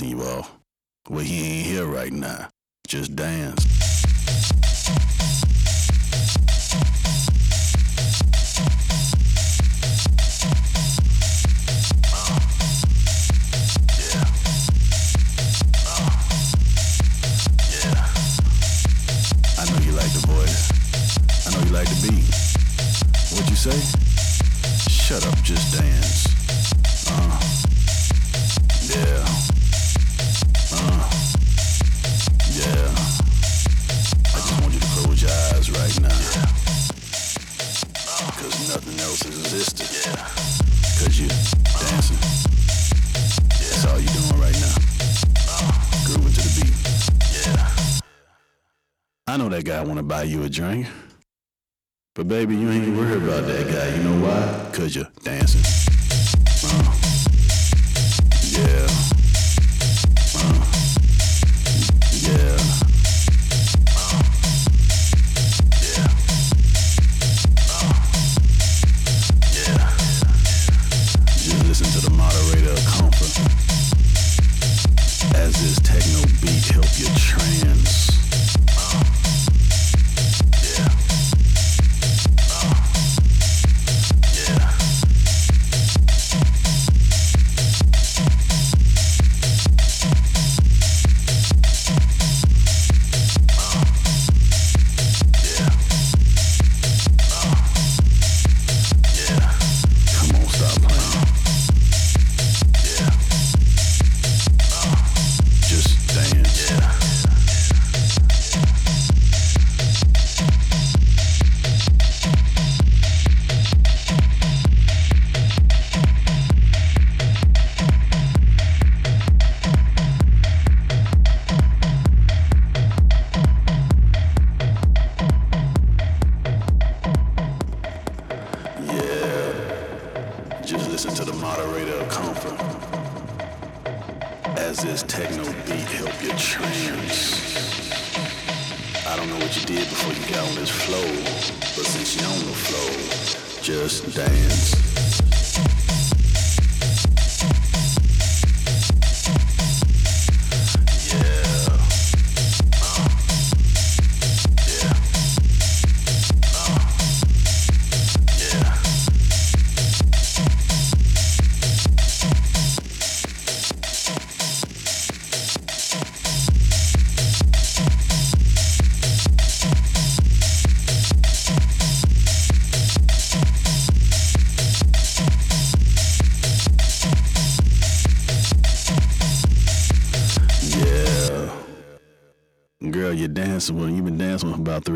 see you all. that guy want to buy you a drink. But baby, you ain't worried about that guy. You know why? Cause you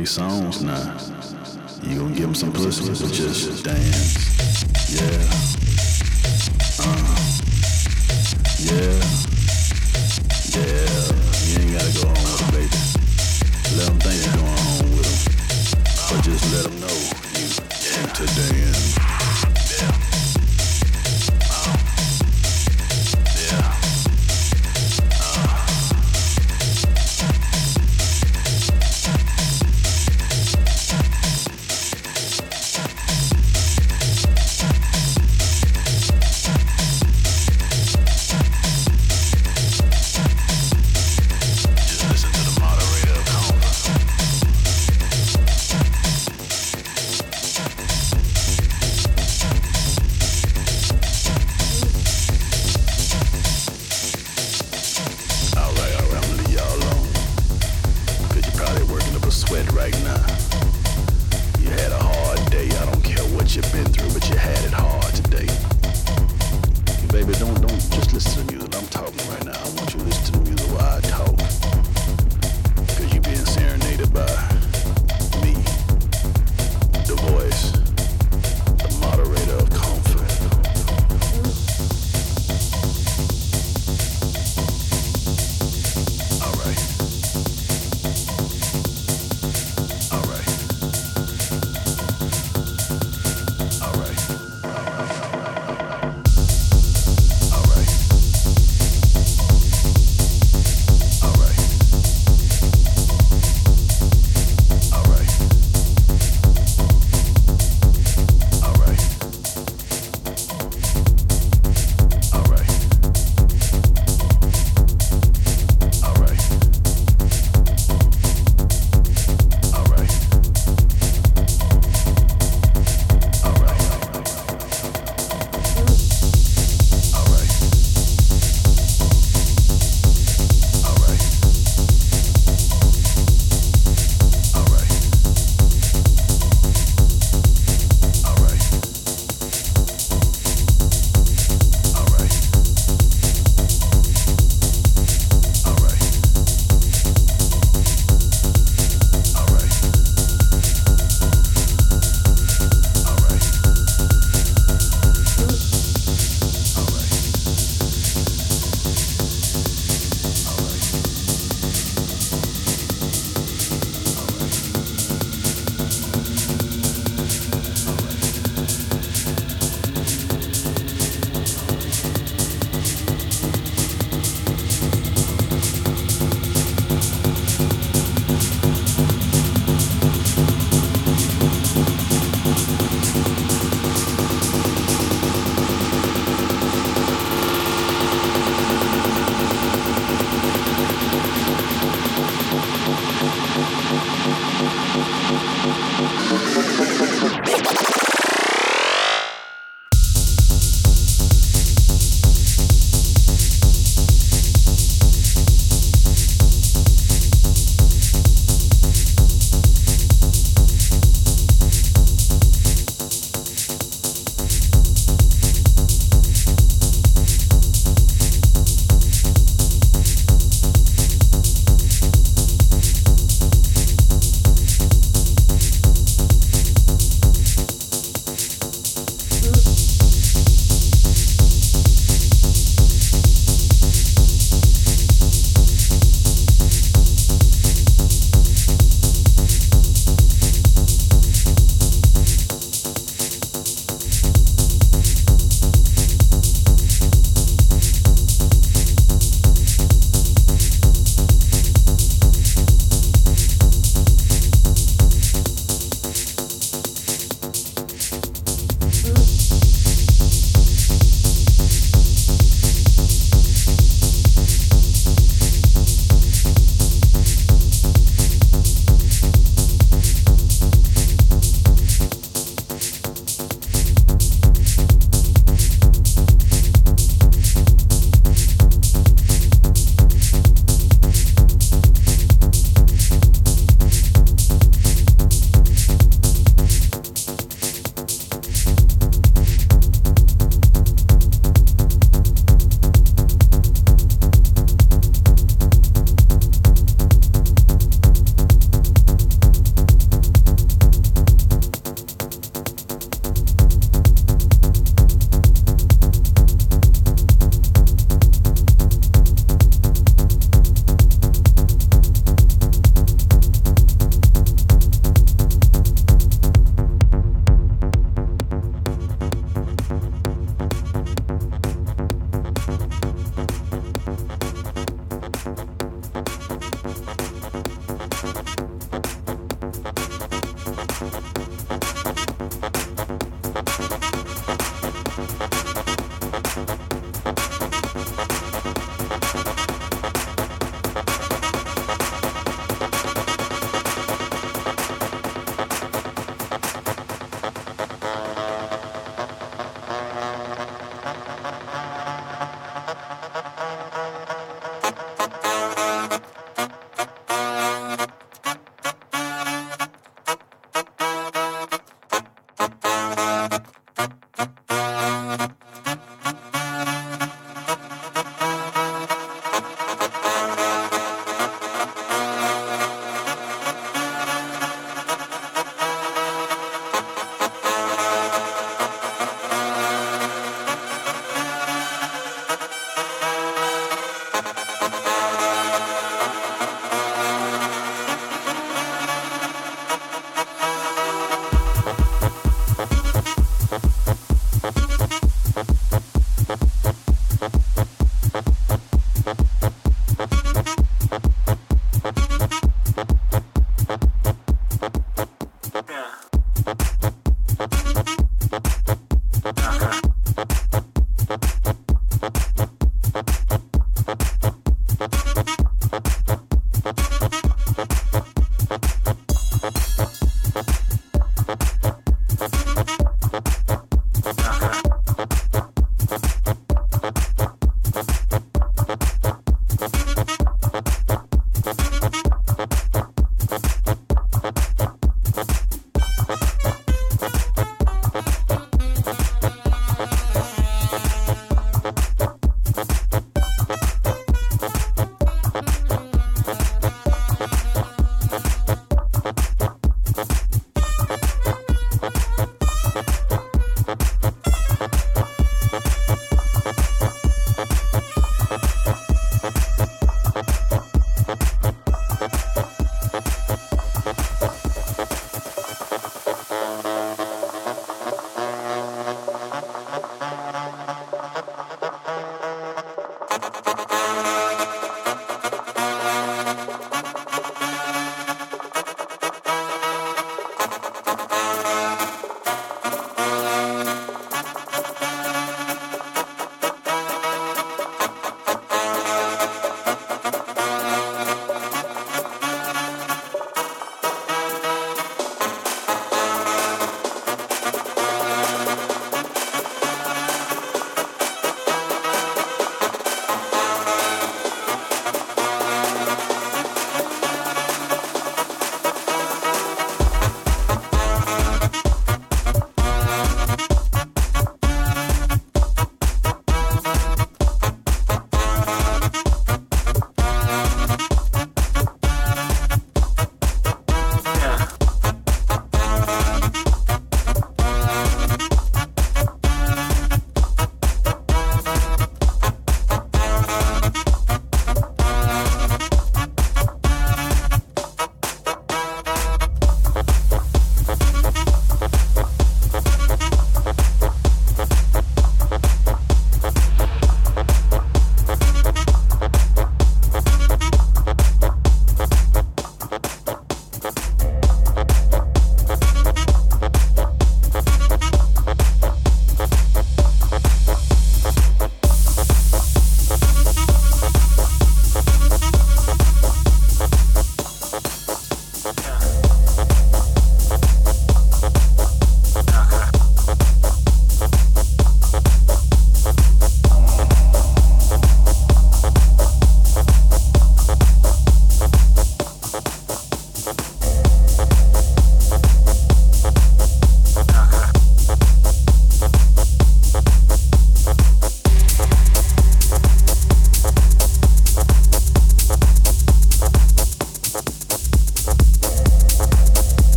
three songs now. You gonna give them some pussy, but just damn.